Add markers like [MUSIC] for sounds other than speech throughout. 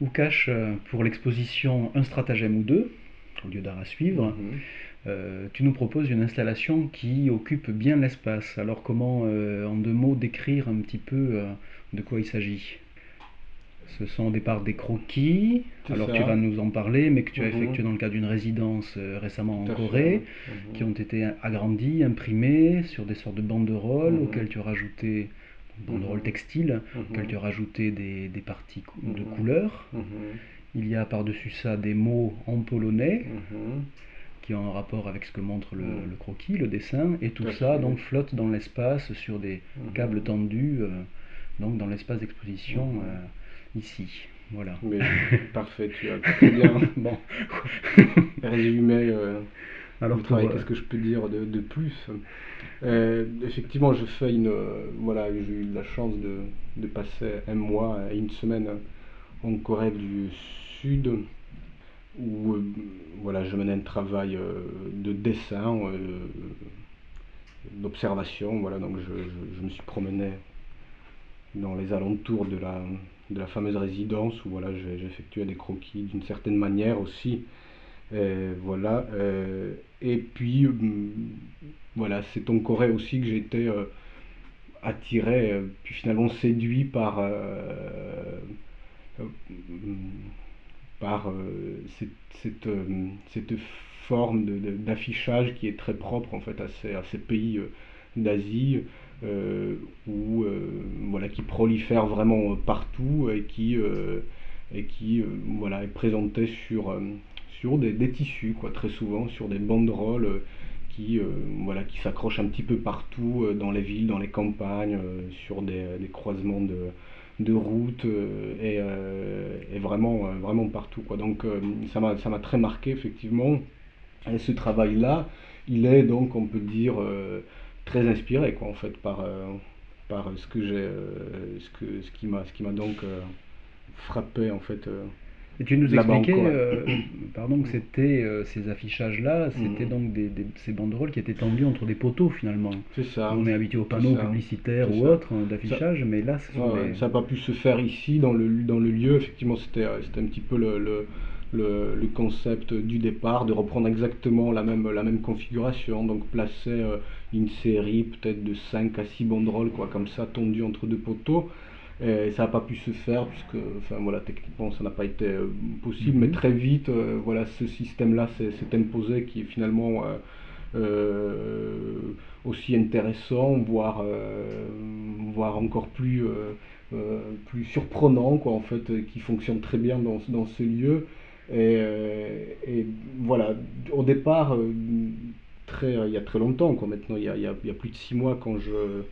Oukash, euh, pour l'exposition Un stratagème ou deux, au lieu d'art à suivre, Mhm. euh, tu nous proposes une installation qui occupe bien l'espace. Alors comment, euh, en deux mots, décrire un petit peu euh, de quoi il s'agit? Ce sont au départ des croquis, alors ça. tu vas nous en parler, mais que tu as Mhm. effectué dans le cadre d'une résidence récemment en. Corée, Mhm. qui ont été agrandis, imprimés sur des sortes de banderoles Mhm. auxquelles tu as rajouté, banderoles Mhm. textiles, Mhm. auxquelles tu as rajouté des, des parties de Mhm. couleurs. Mhm. Il y a par-dessus ça des mots en polonais Mhm. qui ont un rapport avec ce que montre le, Mhm. le croquis, le dessin, et tout ça donc flotte dans l'espace sur des Mhm. câbles tendus, euh, donc dans l'espace d'exposition Mhm. euh, ici. Voilà. Mais [LAUGHS] parfait, tu as très bien Bon, résumé euh, alors euh, Qu'est-ce que je peux dire de, de plus? Euh, Effectivement, je fais une. euh, voilà, j'ai eu la chance de, de passer un mois et une semaine en Corée du Sud où voilà, je menais un travail de dessin, d'observation. Voilà, donc je, je- je me suis promené dans les alentours de la, de la fameuse résidence où voilà, j'ai- j'effectuais des croquis d'une certaine manière aussi. Euh, voilà. euh, et puis, hum, voilà, c'est en Corée aussi que été euh, attiré, puis finalement séduit par, euh, cette, forme d'affichage qui est très propre en fait à ces, pays d'Asie. voilà, qui prolifère vraiment partout et qui, et qui est présenté sur, sur des, tissus, quoi, très souvent, sur des banderoles euh, qui, euh, voilà, qui s'accrochent un petit peu partout euh, dans les villes, dans les campagnes, sur des, croisements de, routes et, vraiment, vraiment partout. Quoi. Donc ça m'a très marqué, effectivement. Et ce travail-là, il est donc, on peut dire, très inspiré, quoi, en fait, par, par ce que j'ai, ce que, ce qui m'a, donc frappé, en fait. Et tu nous expliquais, euh, pardon, que c'était euh, ces affichages-là, c'était Mhm. donc des, des- ces banderoles qui étaient tendues entre des poteaux finalement. C'est ça. On est habitué aux panneaux publicitaires ou autres hein, d'affichage, mais là, ce sont des... Ça n'a pas pu se faire ici, dans le, dans le lieu. Effectivement, c'était euh, c'était un petit peu le, le, le, le concept du départ, de reprendre exactement la même, la même configuration. Donc, placer euh, une série peut-être de 5 à 6 banderoles, quoi, comme ça, tendues entre deux poteaux. Et ça n'a pas pu se faire, puisque, enfin, voilà, techniquement, ça n'a pas été euh, possible. Mais Mhm. très vite, euh, voilà, ce système-là s'est imposé, qui est finalement euh, aussi intéressant, voire, voire encore plus, plus surprenant, quoi, en fait, qui fonctionne très bien dans, dans ce lieu. Et, et voilà, au départ, très, il y a très longtemps, quoi, maintenant, il y a- il y a plus de six mois, quand, je,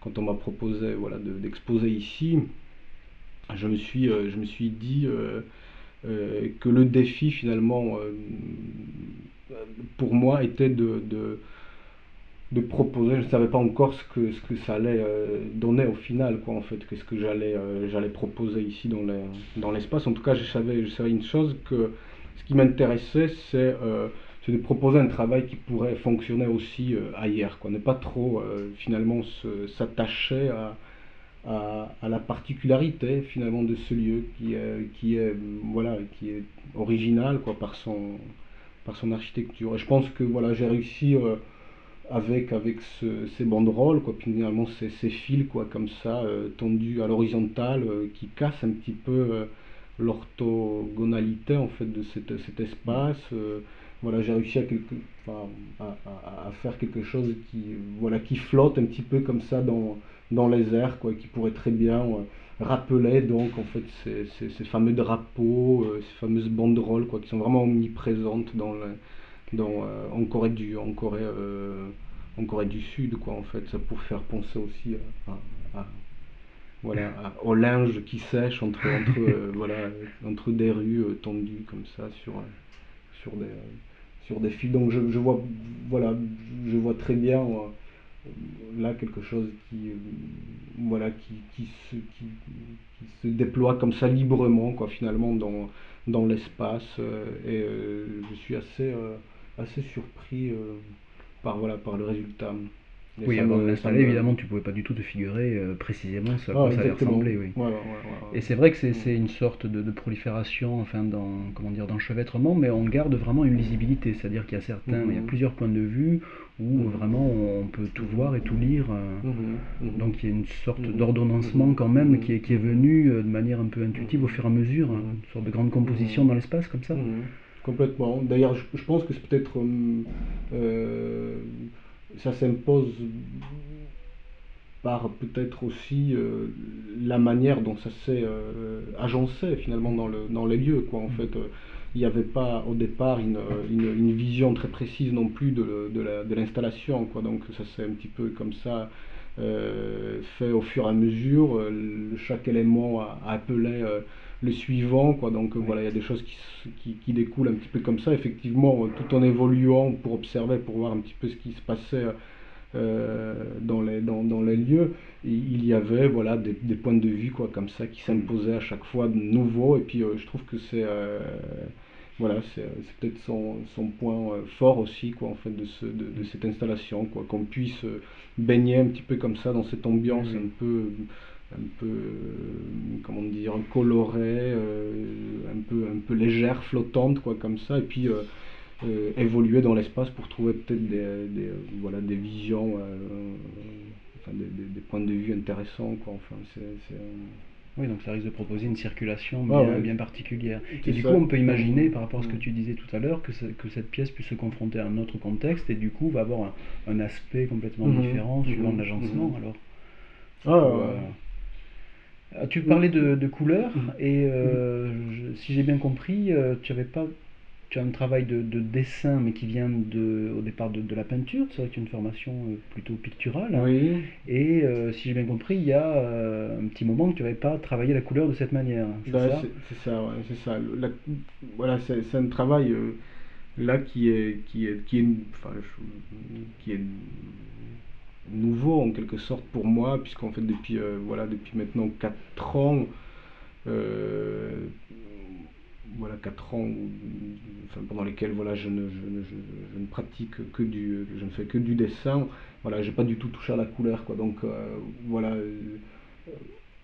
quand on m'a proposé voilà, de- d'exposer ici, je me suis, euh, je me suis dit euh, euh, que le défi, finalement, pour moi, était de, de, proposer, je ne savais pas encore ce que, ce que ça allait donner au final, quoi, en fait, qu'est-ce que j'allais j'allais proposer ici dans les- dans l'espace. En tout cas, je savais, je savais une chose, que ce qui m'intéressait, c'est c'est de proposer un travail qui pourrait fonctionner aussi euh, ailleurs, quoi, ne pas trop, euh, finalement, s'attacher à, à, la particularité, finalement, de ce lieu, qui est, qui est, voilà, qui est original, quoi, par son, par son architecture. Et je pense que, voilà, j'ai réussi... euh, avec, avec ce- ces banderoles, quoi, puis finalement ces, ces fils quoi, comme ça, euh, tendus à l'horizontale, euh, qui cassent un petit peu euh, l'orthogonalité en fait de cet espace. Voilà, j'ai réussi à, faire quelque chose qui, voilà, qui flotte un petit peu comme ça dans, dans les airs, quoi, qui pourrait très bien euh, rappeler donc en fait ces, ces- fameux drapeaux, euh, ces fameuses banderoles, quoi, qui sont vraiment omniprésentes dans dans, euh, en Corée du en Corée en Corée du Sud quoi en fait. Ça pour faire penser aussi à, voilà au linge qui sèche entre entre voilà entre des rues tendues comme ça sur sur des sur des fils donc je, vois voilà je vois très bien euh, là quelque chose qui euh, voilà qui, qui se qui, qui se déploie comme ça librement quoi finalement dans dans l'espace. Euh, et je suis assez assez surpris par voilà par le résultat Oui, de l'installer, fameux- évidemment, tu pouvais pas du tout te figurer euh, précisément ce à Ah, quoi ça allait ressembler, oui. Et c'est vrai que c'est Mm. une sorte de, de prolifération, enfin, dans, comment dire, d'enchevêtrement, mais on garde vraiment une lisibilité, c'est-à-dire qu'il y a certains, il y a Mhm. plusieurs points de vue où Mhm. vraiment on peut tout voir et tout lire. euh. Donc il y a une sorte d'ordonnancement quand même qui est, qui est venu euh, de manière un peu intuitive au fur et à mesure, hein, une sorte de grande composition dans l'espace comme ça. Complètement. D'ailleurs, je, je pense que c'est peut-être. Ça s'impose par peut-être aussi euh, la manière dont ça s'est euh, agencé finalement dans, le, dans les lieux. Quoi. En Mhm. fait, il n'y avait pas au départ une, une, une vision très précise non plus de, de la- de l'installation. quoi. Donc ça s'est un petit peu comme ça euh, fait au fur et à mesure. Chaque élément a, a appelé le suivant. Quoi. Donc voilà, il y a des choses qui, qui, qui découlent un petit peu comme ça. Effectivement, euh, tout en évoluant pour observer, pour voir un petit peu ce qui se passait euh, dans, les, dans, dans les lieux, et il y avait voilà, des, des points de vue quoi, comme ça qui s'imposaient à chaque fois de nouveau. Et puis euh, je trouve que c'est euh, voilà, c'est peut-être son, son point fort aussi quoi, en fait, de, ce, de, de cette installation, quoi, qu'on puisse baigner un petit peu comme ça dans cette ambiance un peu un peu euh, comment dire colorée euh, un peu un peu légère flottante quoi comme ça et puis euh, évoluer dans l'espace pour trouver peut-être des, des, voilà des visions euh, enfin, des, des- des points de vue intéressants quoi enfin c'est c'est, euh, Oui, donc ça risque de proposer une circulation Ah bien, ouais. bien particulière. C'est Et du ça. coup, on peut imaginer, par rapport à ce que Mhm. tu disais tout à l'heure, que, ce- que cette pièce puisse se confronter à un autre contexte et du coup va avoir un, un aspect complètement Mhm. différent suivant Mhm. l'agencement. Mhm. Alors, Ah, ouais. Ah, tu parlais de, de couleurs Mhm. et euh, je- si j'ai bien compris, euh, tu avais pas, tu as un travail de, de dessin mais qui vient de, au départ de, de la peinture. C'est vrai que tu as une formation euh, plutôt picturale. oui Et euh, si j'ai bien compris, il y a euh, un petit moment que tu n'avais pas travaillé la couleur de cette manière. C'est Bah, ça? c'est c'est ça, ouais, c'est ça. Le- la- voilà, c'est c'est un travail euh, là qui est, qui est, qui est, enfin, je- qui est nouveau en quelque sorte pour moi, puisqu'en fait depuis, euh, voilà, depuis maintenant 4 ans, euh, voilà, 4 ans enfin, pendant lesquels voilà, je, ne, je, ne, je- je ne pratique que du, je ne fais que du dessin, voilà, j'ai pas du tout touché à la couleur, quoi. Donc euh, voilà,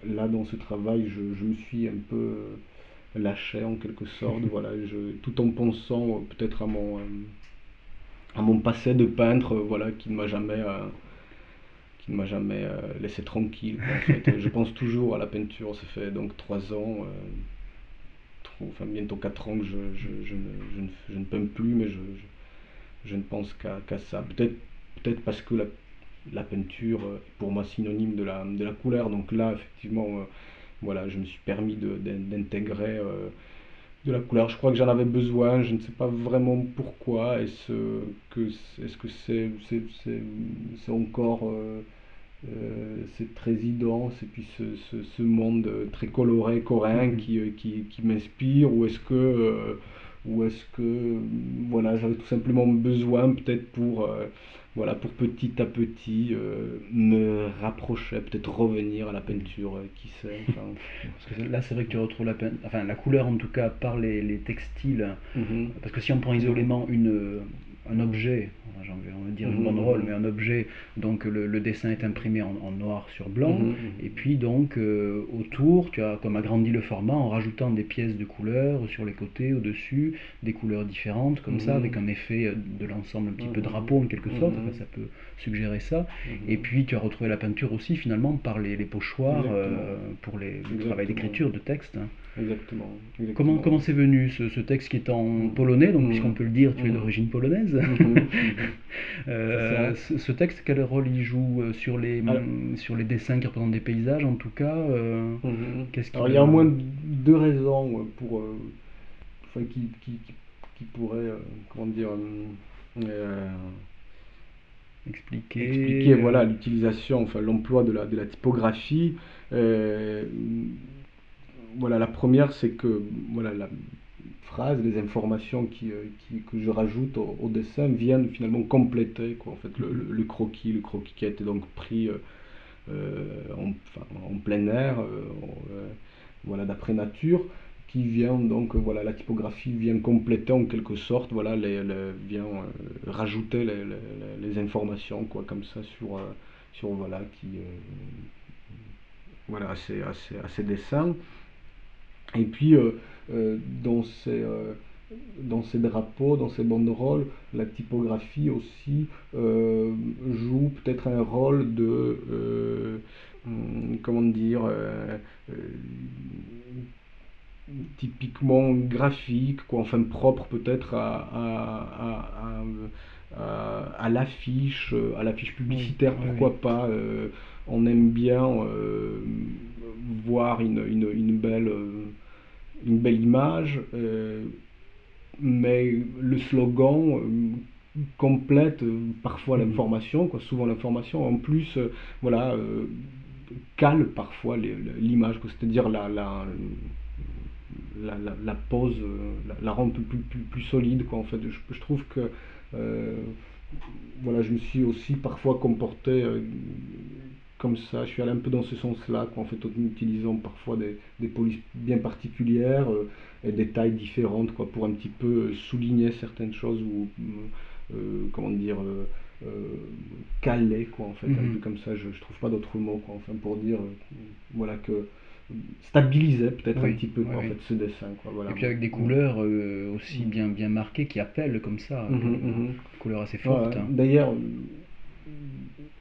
là dans ce travail, je, je me suis un peu lâché en quelque sorte, [LAUGHS] voilà, je, tout en pensant peut-être à mon, à mon passé de peintre, voilà, qui ne m'a jamais, euh, qui ne m'a jamais euh, laissé tranquille. quoi, en fait. [LAUGHS] Je pense toujours à la peinture, ça fait donc trois ans, euh, trop- enfin bientôt quatre ans que je, je, je ne, je, ne, je ne peins plus, mais je, ne pense qu'à qu'à ça. Peut-être peut-être parce que la, la peinture euh, est pour moi synonyme de la, de la couleur, donc là effectivement, euh, voilà, je me suis permis d'intégrer de la couleur. Je crois que j'en avais besoin, je ne sais pas vraiment pourquoi. Est-ce que est-ce que c'est c'est encore euh, euh, cette résidence et puis ce, ce, ce monde très coloré coréen Mhm. qui, euh, qui, qui m'inspire ou est-ce que euh, ou est-ce que euh, voilà j'avais tout simplement besoin peut-être pour euh, voilà pour petit à petit me rapprocher peut-être revenir à la peinture qui sait [LAUGHS] enfin, Parce que là, c'est vrai que tu retrouves la, pein- enfin, la couleur, en tout cas, par les, les textiles. mhm. Parce que si on prend isolément une, un objet, j'ai envie on va dire une Mhm, banderole, mais un objet, donc le, le dessin est imprimé en, en noir sur blanc. Mhm. Et puis donc euh, autour, tu as comme agrandi le format en rajoutant des pièces de couleurs sur les côtés, au-dessus, des couleurs différentes, comme ça, Mhm. avec un effet euh, de l'ensemble un petit peu Mhm. drapeau en quelque sorte, enfin, ça peut suggérer ça. Et puis tu as retrouvé la peinture aussi finalement par les, les pochoirs euh, pour les, le travail d'écriture de texte. hein. Exactement. Comment exactement. comment c'est venu ce, ce texte qui est en polonais, donc puisqu'on peut le dire, tu es d'origine polonaise. Mhm, mhm. [LAUGHS] Euh, C'est ce, ce texte, quel rôle il joue euh, sur les, Alors- sur les dessins qui représentent des paysages en tout cas euh. Qu'est-ce qui Alors il y a au moins deux raisons euh, pour, euh, enfin, qui, qui, pourraient, euh, comment dire, euh, euh, expliquer expliquer euh, voilà l'utilisation, enfin l'emploi de la, de la typographie. Euh, voilà, la première c'est que voilà la phrase, les informations qui, euh, que je rajoute au, dessin viennent finalement compléter quoi, en fait le, croquis, le croquis qui a été donc pris euh, euh, en, plein air, voilà d'après nature. qui vient donc voilà la typographie vient compléter en quelque sorte voilà les, vient rajouter les, les, informations quoi comme ça sur sur voilà qui voilà à ces, à ces, dessins et puis dans ces dans ces drapeaux, dans ces banderoles, la typographie aussi euh, joue peut-être un rôle de, euh, hum, comment dire, euh, typiquement graphique, quoi, enfin propre peut-être à, à, l'affiche, à l'affiche publicitaire, pourquoi pas. on aime bien voir une, une, belle, une belle image mais le slogan euh, complète euh, parfois mhm. l'information, quoi, souvent l'information, en plus, euh, voilà, cale parfois l'image, c'est-à-dire la, la, la, la, pose, la, rend plus, plus, plus, solide, quoi, en fait. Je, je trouve que, voilà, je me suis aussi parfois comporté comme ça, je suis allé un peu dans ce sens-là, en fait, en utilisant parfois des, des polices bien particulières et des tailles différentes, quoi, pour un petit peu souligner certaines choses ou, euh, comment dire, euh, euh, caler, quoi, en fait, un mhm. peu comme ça, je, je trouve pas d'autres mots, quoi, enfin, pour dire, voilà, que stabiliser peut-être un petit peu en fait, ce dessin. Quoi, voilà. Et puis avec des couleurs aussi mm. bien, bien marquées qui appellent comme ça, mhm, mhm. couleurs assez fortes. Hein. D'ailleurs,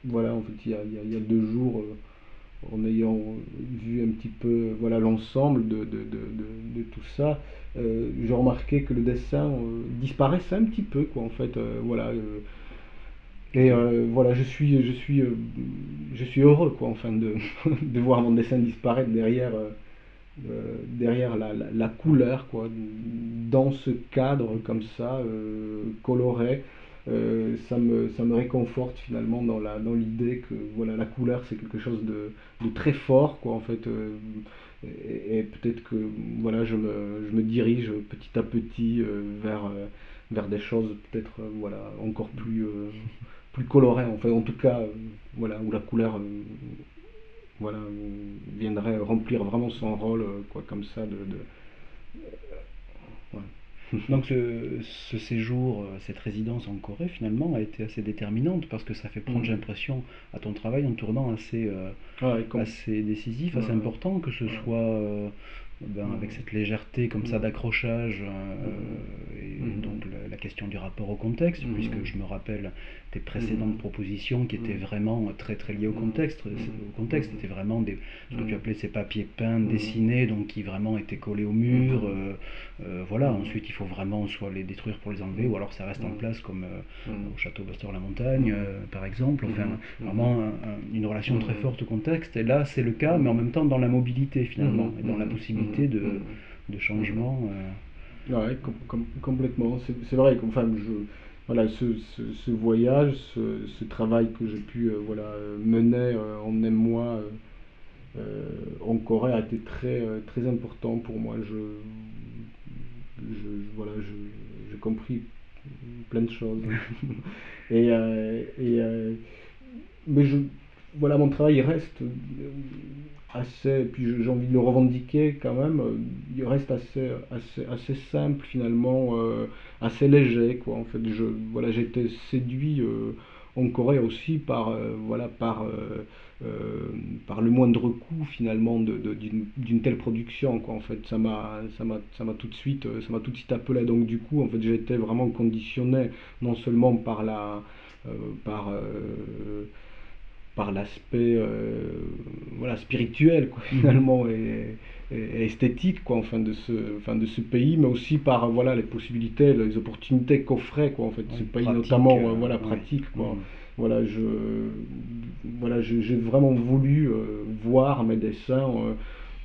voilà, en fait, il y a, deux jours, euh, en ayant vu un petit peu voilà l'ensemble de, tout ça, euh, j'ai remarqué que le dessin euh, disparaissait un petit peu, en fait, voilà. et voilà, je suis, heureux, enfin, [LAUGHS] de, voir mon dessin disparaître derrière. la, couleur, dans ce cadre comme ça, coloré, euh, ça, me, ça me réconforte finalement dans la dans l'idée que voilà la couleur c'est quelque chose de, de, très fort quoi en fait euh, et, peut-être que voilà je me, je me, dirige petit à petit euh, vers vers des choses peut-être voilà encore plus plus colorées en fait en tout cas voilà où la couleur voilà viendrait remplir vraiment son rôle quoi comme ça de [LAUGHS] Donc ce, séjour, euh, cette résidence en Corée finalement a été assez déterminante parce que ça fait prendre, mm. l'impression, à ton travail en tournant assez, euh, assez décisif, assez important que ce soit euh, ben, avec cette légèreté comme ça d'accrochage, euh, et donc la, question du rapport au contexte, puisque je me rappelle tes précédentes propositions qui étaient vraiment très très liées au contexte. Au contexte, c'était vraiment des, ce que tu appelais ces papiers peints, dessinés, donc qui vraiment étaient collés au mur. Euh, euh, voilà, ensuite il faut vraiment soit les détruire pour les enlever, ou alors ça reste en place comme au château Bastor-la-Montagne, par exemple. Enfin, vraiment une relation très forte au contexte. Et là, c'est le cas, mais en même temps dans la mobilité finalement, et dans la possibilité de, mm-hmm. de changement. Euh. Ouais, complètement. C'est vrai que enfin, je, voilà, ce, ce, voyage, ce, ce, travail que j'ai pu euh, voilà, mener euh, en un mois en Corée a été très, très important pour moi. Je, je, voilà, j'ai compris plein de choses. [LAUGHS] et, et mais je, voilà, mon travail reste assez, puis j'ai envie de le revendiquer quand même, euh, il reste assez, assez, assez simple finalement, euh, assez léger quoi. En fait, je, voilà, été séduit euh, en Corée aussi par, voilà, par, par le moindre coût finalement d'une, telle production quoi. En fait, ça m'a, ça m'a, ça m'a tout de suite, ça m'a tout de suite appelé. Donc du coup, en fait, été vraiment conditionné non seulement par la, par par l'aspect euh, voilà, spirituel quoi, mhm. finalement et, esthétique quoi, enfin, de, ce, enfin, de ce pays, mais aussi par voilà, les possibilités, les opportunités qu'offrait quoi, en fait, ce pays, notamment euh, voilà, pratique. Quoi. Mhm. Voilà, je, voilà, j'ai vraiment voulu euh, voir mes dessins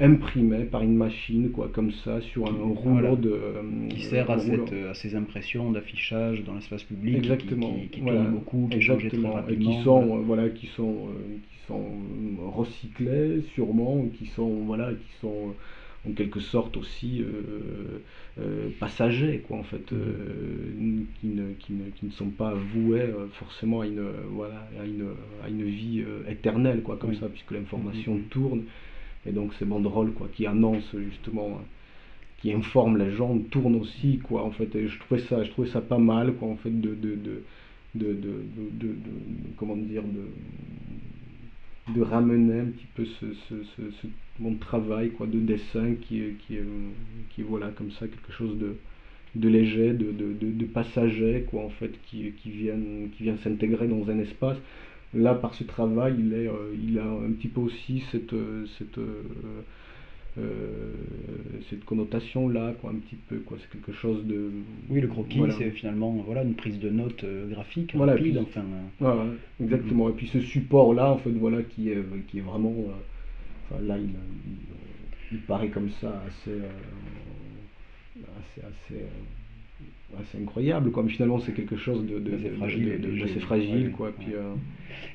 imprimé par une machine, quoi, comme ça, sur un rouleau de. qui sert à, cette, à, ces impressions d'affichage dans l'espace public, Exactement. qui, qui, beaucoup, qui changent très rapidement. Et qui sont, euh, voilà, qui sont, euh, qui sont recyclés, sûrement, qui sont, voilà, qui sont en quelque sorte aussi euh, passagers, quoi, en fait, mm. qui, ne, qui, ne, qui, ne, sont pas voués forcément à une, voilà, à une, à une vie éternelle, quoi, comme ça, puisque l'information mm, mm, tourne. Et donc ces banderoles quoi, qui annoncent justement, qui informe les gens tourne aussi, quoi, en fait. Et je trouvais ça, je trouvais ça pas mal, quoi, en fait, de, de, de, de, de, comment dire, de, de ramener un petit peu ce, ce, ce, mon travail, quoi, de dessin qui, qui, qui voilà, comme ça, quelque chose de, de léger, de, de, de, passager, quoi, en fait, qui, qui qui vient s'intégrer dans un espace. Là, par ce travail, il, est, euh, il a un petit peu aussi cette, cette euh, cette connotation là quoi un petit peu quoi. C'est quelque chose de oui le croquis c'est finalement voilà une prise de notes euh, graphique voilà, rapide enfin euh. exactement. Et puis ce support là en fait voilà qui est qui est vraiment enfin, là il, il, paraît comme ça assez assez assez assez incroyable quoi. Mais finalement c'est quelque chose de, de, fragile, de, assez fragile quoi. Puis,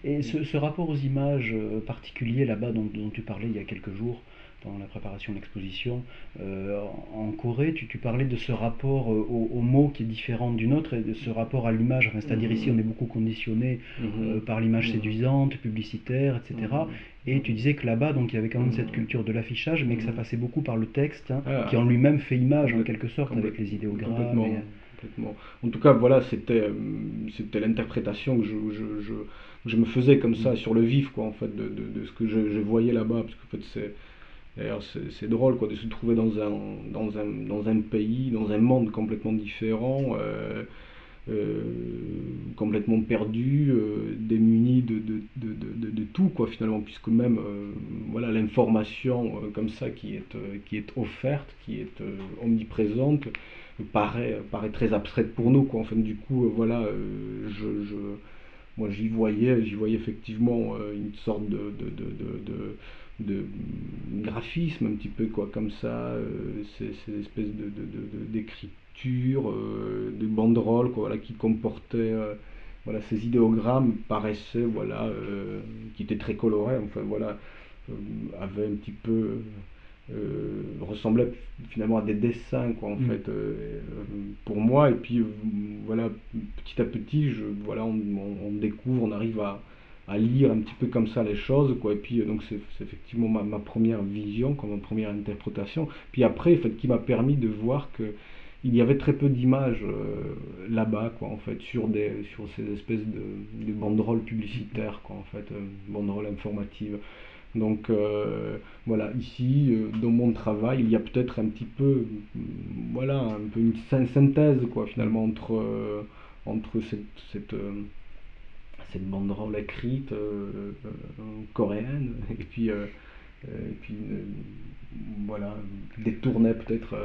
Et ce, ce, rapport aux images particuliers là-bas dont, dont, tu parlais il y a quelques jours, dans la préparation de l'exposition. Euh, en Corée, tu, tu, parlais de ce rapport euh, au, mot qui est différent d'une autre et de ce rapport à l'image. C'est-à-dire ici, on est beaucoup conditionné mhm. euh, par l'image mhm. séduisante, publicitaire, etc. Mhm. Et tu disais que là-bas, donc il y avait quand même cette culture de l'affichage, mais que ça passait beaucoup par le texte, hein, ah. qui en lui-même fait image en quelque sorte avec les idéogrammes. Complètement. En tout cas, voilà, c'était c'était l'interprétation que je, je, je, je, me faisais comme ça sur le vif, quoi, en fait, de, de, de ce que je, voyais là-bas, parce qu'en fait, c'est D'ailleurs, c'est drôle quoi, de se trouver dans un, dans, un, dans un pays, dans un monde complètement différent, euh, euh, complètement perdu, euh, démuni de, de, de, de, tout, quoi, finalement, puisque même voilà, l'information comme ça qui est, qui est offerte, qui est omniprésente, paraît, paraît très abstraite pour nous. Quoi. Enfin, du coup, voilà, je, je moi j'y voyais, j'y voyais effectivement une sorte de, de graphisme un petit peu quoi comme ça euh, ces, espèces de, d'écriture euh, de banderoles quoi voilà qui comportaient euh, voilà ces idéogrammes paraissaient voilà qui étaient très colorés enfin voilà avaient un petit peu ressemblaient finalement à des dessins quoi en mm. fait pour moi et puis voilà petit à petit je voilà on découvre on arrive à à lire un petit peu comme ça les choses quoi. Et puis euh, donc c'est effectivement ma, première vision comme ma première interprétation. Puis après en fait qui m'a permis de voir que il y avait très peu d'images euh, là-bas quoi en fait sur des sur ces espèces de, de banderoles publicitaires quoi en fait euh, banderoles informatives. Donc voilà ici dans mon travail il y a peut-être un petit peu voilà un peu une synthèse quoi finalement entre entre cette cette banderole écrite euh, euh, coréenne et puis, euh, et puis voilà, détournée peut-être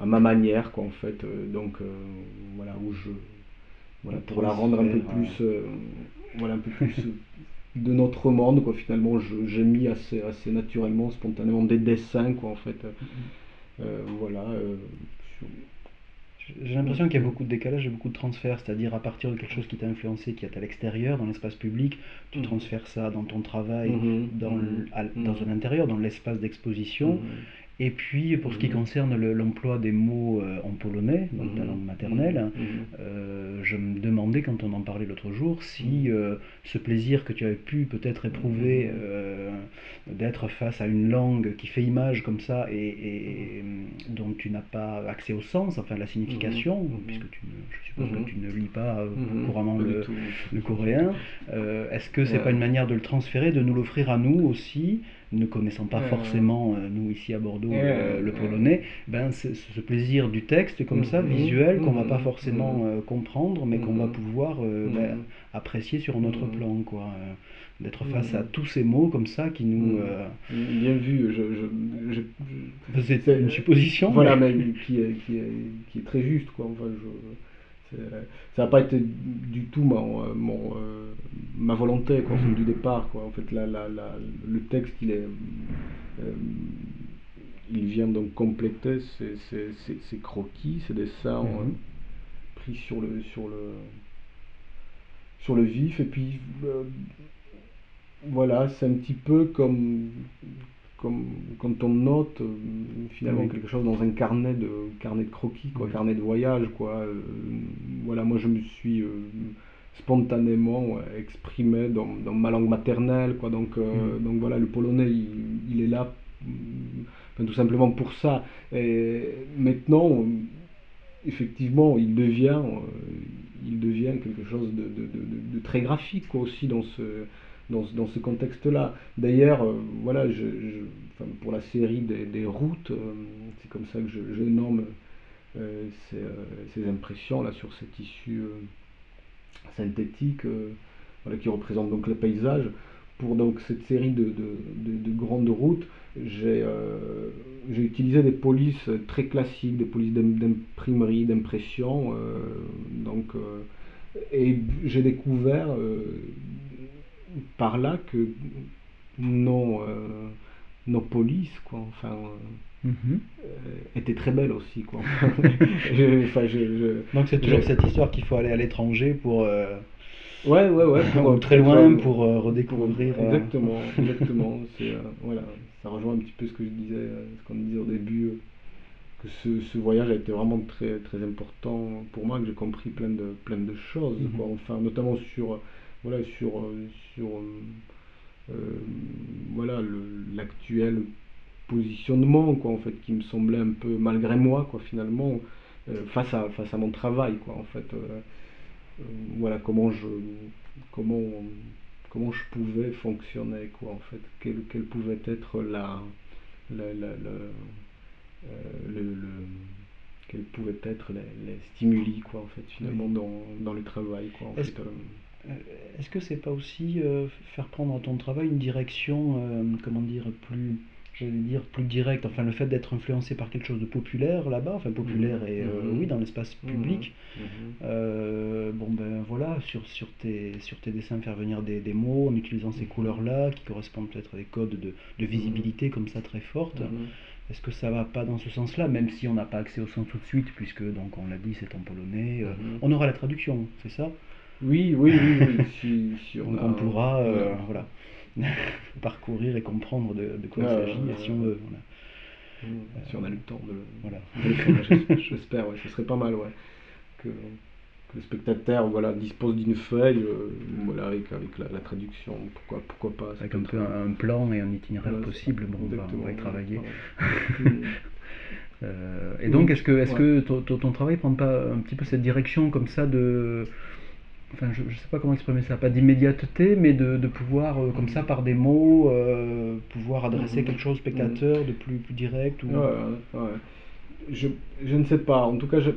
à ma manière quoi en fait donc voilà où je voilà pour la rendre un peu plus voilà un peu plus de notre monde quoi finalement j'ai mis assez assez naturellement spontanément des dessins quoi en fait mm-hmm. voilà j'ai l'impression qu'il y a beaucoup de décalage et beaucoup de transfert, c'est-à-dire à partir de quelque chose qui t'a influencé, qui est à l'extérieur, dans l'espace public, tu mm. transfères ça dans ton travail, mm-hmm. dans, mm-hmm. dans un intérieur, dans l'espace d'exposition, mm-hmm. Et puis, pour ce qui mhm. concerne l'emploi des mots euh, en polonais, donc la mhm. langue maternelle, mhm. euh, je me demandais, quand on en parlait l'autre jour, si euh, ce plaisir que tu avais pu peut-être éprouver d'être face à une langue qui fait image comme ça et, dont tu n'as pas accès au sens, enfin la signification, puisque tu je suppose que tu ne lis pas couramment le, le, coréen, est-ce que c'est pas une manière de le transférer, de nous l'offrir à nous aussi ne connaissant pas forcément, euh, nous ici à Bordeaux, euh, le polonais, ben, ce plaisir du texte comme ça, mm-hmm. visuel, qu'on va pas mm-hmm. forcément euh, comprendre, mais qu'on va pouvoir ben, apprécier sur un autre plan. quoi d'être face à tous ces mots comme ça qui nous... Bien vu, je, je, c'est une supposition. Voilà, mais, qui, est, qui, est, qui, est, très juste. Quoi. Enfin, je, ça n'a pas été du tout ma, euh, mon, euh, ma volonté quoi, du départ. Quoi. En fait, la, la, la, le texte, il, est, euh, il vient donc compléter ces, ces, ces, croquis, ces dessins mhm. pris sur le, sur, le, sur le vif. Et puis, voilà, c'est un petit peu comme, comme quand on note euh, finalement quelque chose dans un carnet de carnet de croquis quoi carnet de voyage quoi. Euh, voilà moi je me suis euh, spontanément exprimé dans, dans, ma langue maternelle quoi. Donc donc voilà le polonais il, est là tout simplement pour ça. Et maintenant, effectivement, il devient, il devient quelque chose de, très graphique quoi, aussi dans ce, dans, ce contexte-là. D'ailleurs, voilà, je, pour la série des, routes, c'est comme ça que je, je nomme ces, ces, impressions là sur cet tissu synthétique voilà, qui représente donc le paysage. Pour donc cette série de, de, grandes routes, euh, j'ai utilisé des polices très classiques, des polices d'imprimerie, d'impression. Euh, donc, euh, et j'ai découvert par là que nos, nos polices, quoi, enfin, mhm. étaient très belles aussi. Quoi. [LAUGHS] donc c'est toujours cette histoire qu'il faut aller à l'étranger pour Ouais, ouais, ouais. Pour, très loin pour euh, redécouvrir. Euh, exactement, [LAUGHS] exactement. Euh, voilà, ça rejoint un petit peu ce que je disais, ce qu'on disait au début, que ce, ce, voyage a été vraiment très, très important pour moi, que j'ai compris plein de, plein de choses, mhm. quoi. Enfin, notamment sur, voilà, sur, sur voilà, l'actuel positionnement, quoi, en fait, qui me semblait un peu malgré moi, quoi, finalement, face, à, face à mon travail, quoi, en fait. Euh, voilà comment je comment comment je pouvais fonctionner quoi en fait quelle, quelle pouvait être la, la, la, euh, le, le, quels pouvaient être les, stimuli quoi en fait finalement dans, dans, le travail quoi en fait, euh. Est-ce que c'est pas aussi faire prendre à ton travail une direction comment dire plus j'allais dire, plus direct, enfin le fait d'être influencé par quelque chose de populaire là-bas, enfin populaire mmh. et euh, mmh. oui dans l'espace mmh. public, euh, bon ben voilà, sur, sur, tes, sur tes dessins faire venir des, des mots en utilisant ces couleurs-là qui correspondent peut-être à des codes de, de visibilité comme ça très fortes. Est-ce que ça va pas dans ce sens-là, même si on n'a pas accès au sens tout de suite, puisque donc on l'a dit c'est en polonais, euh, on aura la traduction, c'est ça? Oui, oui, oui, [LAUGHS] si, si on, on, pourra, voilà. [LAUGHS] parcourir et comprendre de, quoi il s'agit, si on veut. Si on a le temps de, voilà. [LAUGHS] j'espère, ouais, ce serait pas mal, ouais, que, que le spectateur voilà, dispose d'une feuille, euh, voilà, avec, avec la, traduction, pourquoi, pourquoi pas. Avec un peu un, plan et un itinéraire possible, bon, on, va, y travailler. Euh, et donc, est-ce que, est -ce que ton, ton, travail prend pas un petit peu cette direction comme ça de enfin je ne sais pas comment exprimer ça, pas d'immédiateté, mais de, de pouvoir, euh, comme ça, par des mots, euh, pouvoir adresser mhm. quelque chose au spectateur de plus, plus direct ou... ouais, ouais. Je, je, ne sais pas, en tout cas, je,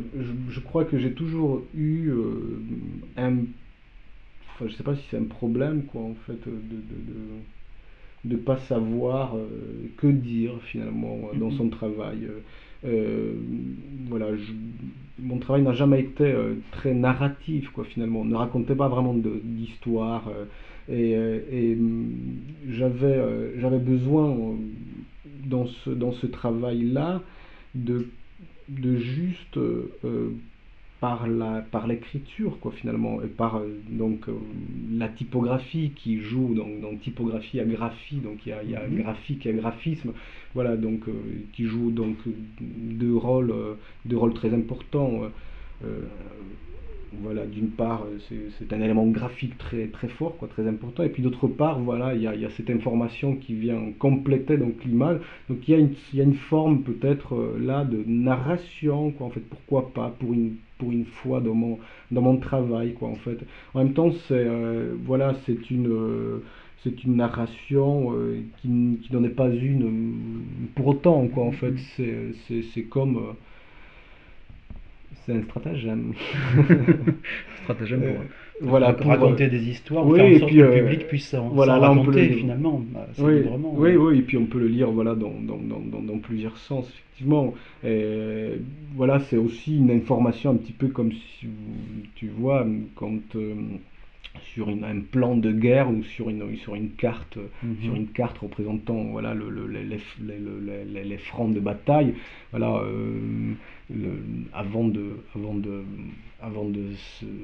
je, crois que j'ai toujours eu euh, un... Enfin, je sais pas si c'est un problème, quoi, en fait, de... de, de, pas savoir que dire finalement dans mhm. son travail. Euh, voilà, mon travail n'a jamais été euh, très narratif, quoi, finalement. On ne racontait pas vraiment d'histoire. Euh, et, j'avais j'avais besoin, dans ce, dans ce travail-là, de, de juste par la par l'écriture quoi finalement et par euh, donc euh, la typographie qui joue donc dans typographie à graphie donc il y a, y a mhm. graphique et graphisme voilà donc euh, qui joue donc deux rôles deux rôles très importants voilà, d'une part, euh, c'est un élément graphique très, très fort, quoi, très important, et puis d'autre part, voilà, il y a, y a, cette information qui vient compléter donc l'image. Donc il y, a une, y a une forme peut-être euh, là de narration, quoi, en fait, pourquoi pas, pour une, pour une fois dans mon, dans mon travail, quoi, en fait. En même temps, c'est euh, voilà, c'est une c'est une narration qui, qui n'en est pas une pour autant quoi en fait mm-hmm. c'est comme c'est un stratagème. [LAUGHS] stratagème pour, euh, voilà, pour, raconter des histoires, oui, faire en sorte que le euh, public puisse s'en voilà, raconter finalement, bah, oui, Oui, oui, et puis on peut le lire voilà, dans, dans, dans, dans plusieurs sens, effectivement. Et, voilà, c'est aussi une information un petit peu comme si, tu vois, quand... Euh, sur une, un plan de guerre ou sur une, sur une carte mhm. sur une carte représentant voilà le, le, les, les, les, fronts de bataille voilà euh, avant de avant de avant de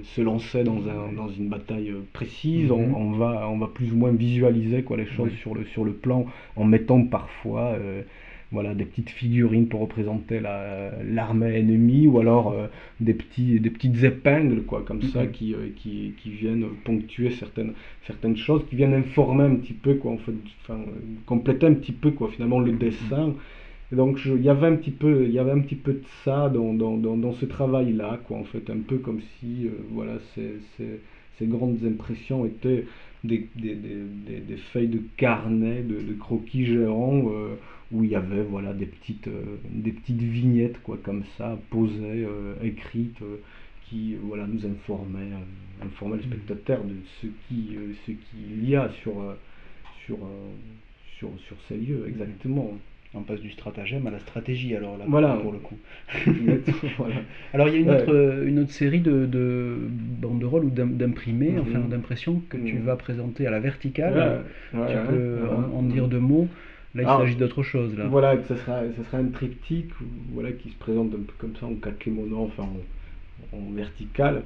se, lancer dans, un, dans une bataille précise on, mhm. on, va on va plus ou moins visualiser quoi les choses sur le sur le plan en mettant parfois euh, voilà, des petites figurines pour représenter l'armée ennemie, ou alors euh, des, petits, des petites épingles, quoi, comme ça, mhm. qui, euh, qui, qui, viennent ponctuer certaines, certaines choses, qui viennent informer un petit peu, quoi, en fait, enfin, compléter un petit peu, quoi, finalement, le mhm. dessin. Et donc il y avait un petit peu, il y avait un petit peu de ça dans, dans, dans, ce travail-là, quoi, en fait, un peu comme si, voilà, ces, ces, ces, grandes impressions étaient des, des, des, des feuilles de carnet, de, de croquis géants, où il y avait, voilà, des petites, des petites vignettes, quoi, comme ça, posées, écrites qui voilà, nous informait, euh, informait le mm. spectateur de ce qui euh, ce qu'il y a sur, euh, sur, sur, sur ces lieux, exactement. On passe du stratagème à la stratégie, alors là, voilà. pour le coup. [LAUGHS] Alors, il y a une, autre, une autre série de, de banderoles ou d'imprimés, enfin mm-hmm. d'impressions que tu vas présenter à la verticale. tu peux en, dire deux mots. Là, il s'agit d'autre chose. Là. Voilà, ça sera, ça sera un triptyque voilà, qui se présente un peu comme ça en kakémono, enfin en verticale,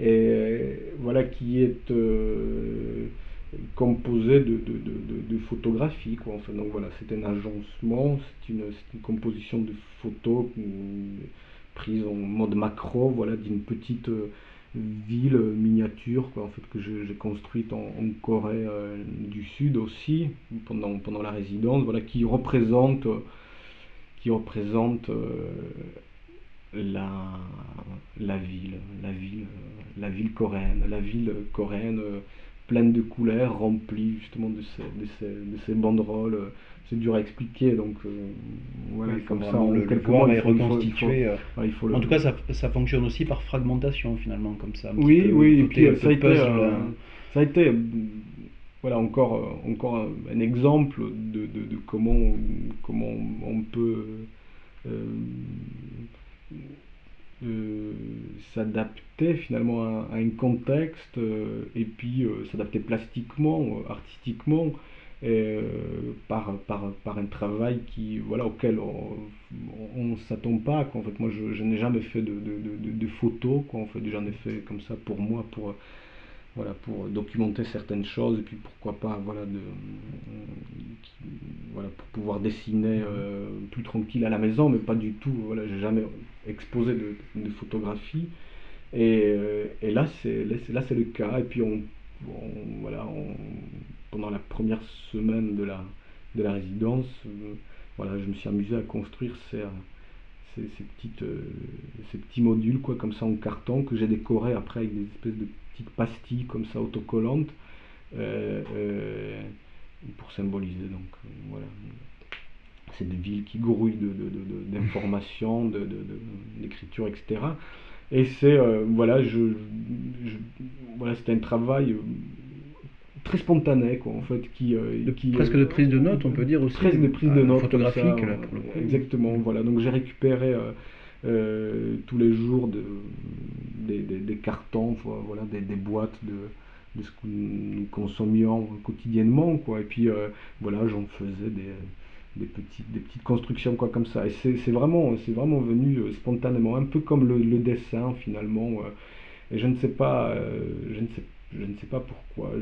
et voilà qui est euh, composé de, de, photographies. Quoi. Enfin, donc voilà, c'est un agencement, c'est une, une, composition de photos prises en mode macro, voilà, d'une petite euh, ville miniature quoi, en fait, que j'ai construite en, Corée euh, du Sud aussi, pendant, pendant la résidence, voilà, qui représente, qui représente la, la ville, la ville, la ville coréenne, la ville coréenne euh, pleine de couleurs, remplie justement de ces, de ces, de ces banderoles. C'est dur à expliquer, donc euh, voilà, comme ça, on le, reconstituer. Euh, en tout cas, ça, ça, fonctionne aussi par fragmentation finalement, comme ça. Oui, oui, et puis ça a, été, ça a été voilà encore, encore un, exemple de, de, de, comment, comment on peut euh, s'adapter finalement à, un contexte euh, et puis euh, s'adapter plastiquement, artistiquement. par, par, par, un travail qui, voilà, auquel on ne s'attend pas. En fait, moi, je, n'ai jamais fait de, de, de, de photos. Quoi. En fait, j'en ai fait comme ça pour moi, pour, voilà, pour documenter certaines choses et puis pourquoi pas voilà, de, voilà, pour pouvoir dessiner euh, plus tranquille à la maison, mais pas du tout, voilà, j'ai jamais exposé de, de photographie. Et, euh, et là, c'est là, c'est le cas. Et puis, on, voilà, pendant la première semaine de la, de la résidence, euh, voilà, je me suis amusé à construire ces, ces, ces petites, ces petits modules, quoi, comme ça en carton, que j'ai décoré après avec des espèces de petites pastilles comme ça autocollantes euh, euh, pour symboliser. Donc euh, voilà, cette ville qui grouille d'informations, de, d'écriture, etc. Et c'est voilà, je, voilà, c'était un travail très spontané quoi en fait qui, qui presque de prise de notes on peut dire aussi presque de prise de notes photographique exactement voilà donc j'ai récupéré euh, tous les jours de, des, cartons, voilà, des, boîtes de, de, ce que nous consommions quotidiennement. Quoi. Et puis euh, voilà, j'en faisais des, petites, des petites constructions quoi, comme ça. Et c'est vraiment, vraiment venu euh, spontanément, un peu comme le, dessin finalement. et je ne sais pas, je ne sais, je ne sais pas pourquoi.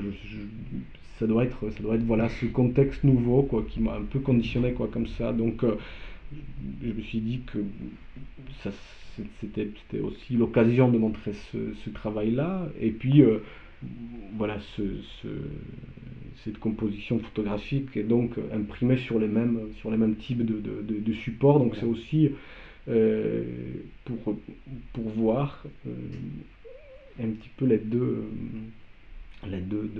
Ça doit être, ça doit être voilà, ce contexte nouveau quoi, qui m'a un peu conditionné quoi, comme ça. Donc je me suis dit que c'était aussi l'occasion de montrer ce, travail-là. Et puis, euh, voilà, ce, cette composition photographique est donc imprimée sur les mêmes, sur les mêmes types de, de, supports. Donc, c'est aussi euh, pour, pour voir euh, un petit peu les deux, les deux,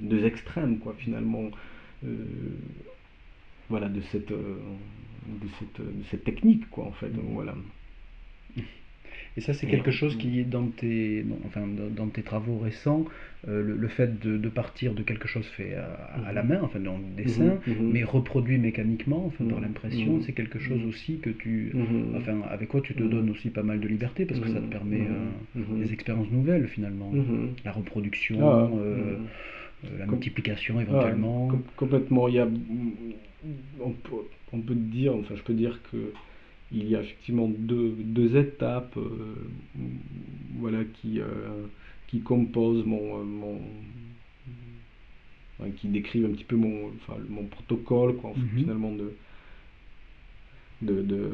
deux, extrêmes, quoi, finalement. voilà, de cette de cette, de cette technique, quoi, en fait. Donc, voilà. Et ça, c'est quelque chose qui est dans tes, enfin, dans, tes travaux récents, euh, le, fait de, de, partir de quelque chose fait à, la main, enfin dans le dessin, mhm, mhm. mais reproduit mécaniquement, enfin par l'impression, c'est quelque chose aussi que tu, enfin avec quoi tu te donnes aussi pas mal de liberté parce que ça te permet euh, des expériences nouvelles finalement, la reproduction. Ah, euh, la multiplication éventuellement. complètement. Il y a, on, peut, on peut dire, enfin je peux dire que il y a effectivement deux, deux étapes euh, voilà, qui, euh, qui composent mon, euh, mon qui décrivent un petit peu mon, enfin, mon protocole quoi, mhm. finalement de, de, de,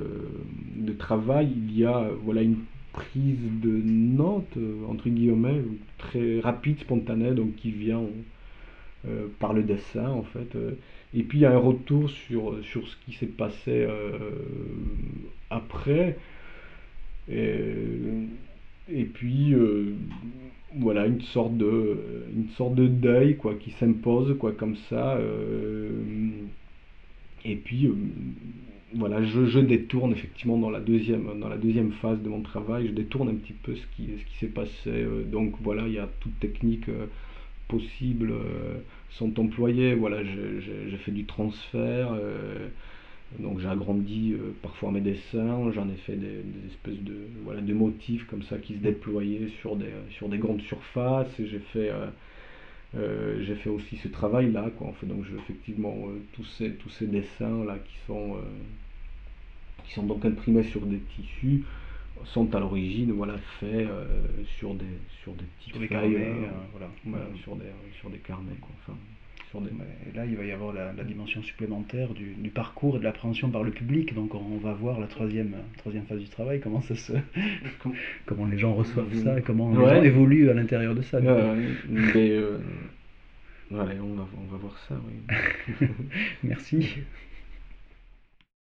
de, travail. Il y a voilà, une prise de notes, entre guillemets, très rapide, spontanée, donc qui vient par le dessin en fait. Et puis il y a un retour sur, sur ce qui s'est passé après. Et, et puis voilà une sorte de une sorte de deuil quoi qui s'impose quoi comme ça et puis voilà, je, détourne effectivement dans la, deuxième, dans la deuxième phase de mon travail, je détourne un petit peu ce qui, ce qui s'est passé. Euh, donc voilà, il y a toutes techniques euh, possibles euh, sont employées. Voilà, j'ai fait du transfert, donc j'ai agrandi parfois mes dessins, j'en ai fait des, espèces de, voilà, de motifs comme ça qui se déployaient sur des, sur des grandes surfaces. J'ai fait euh, aussi ce travail là quoi en fait donc effectivement euh, tous ces tous ces dessins là qui sont euh, qui sont donc imprimés sur des tissus sont à l'origine voilà faits sur des sur des petits sur des carnets voilà, sur des sur des carnets quoi enfin et là, il va y avoir la, dimension supplémentaire du, parcours et de l'appréhension par le public. Donc, on va voir la troisième, troisième phase du travail, comment ça se, [LAUGHS] [LAUGHS] comment les gens reçoivent ça, comment les gens évoluent à l'intérieur de ça. mais, euh, [LAUGHS] on va, on va voir ça. Oui. Merci.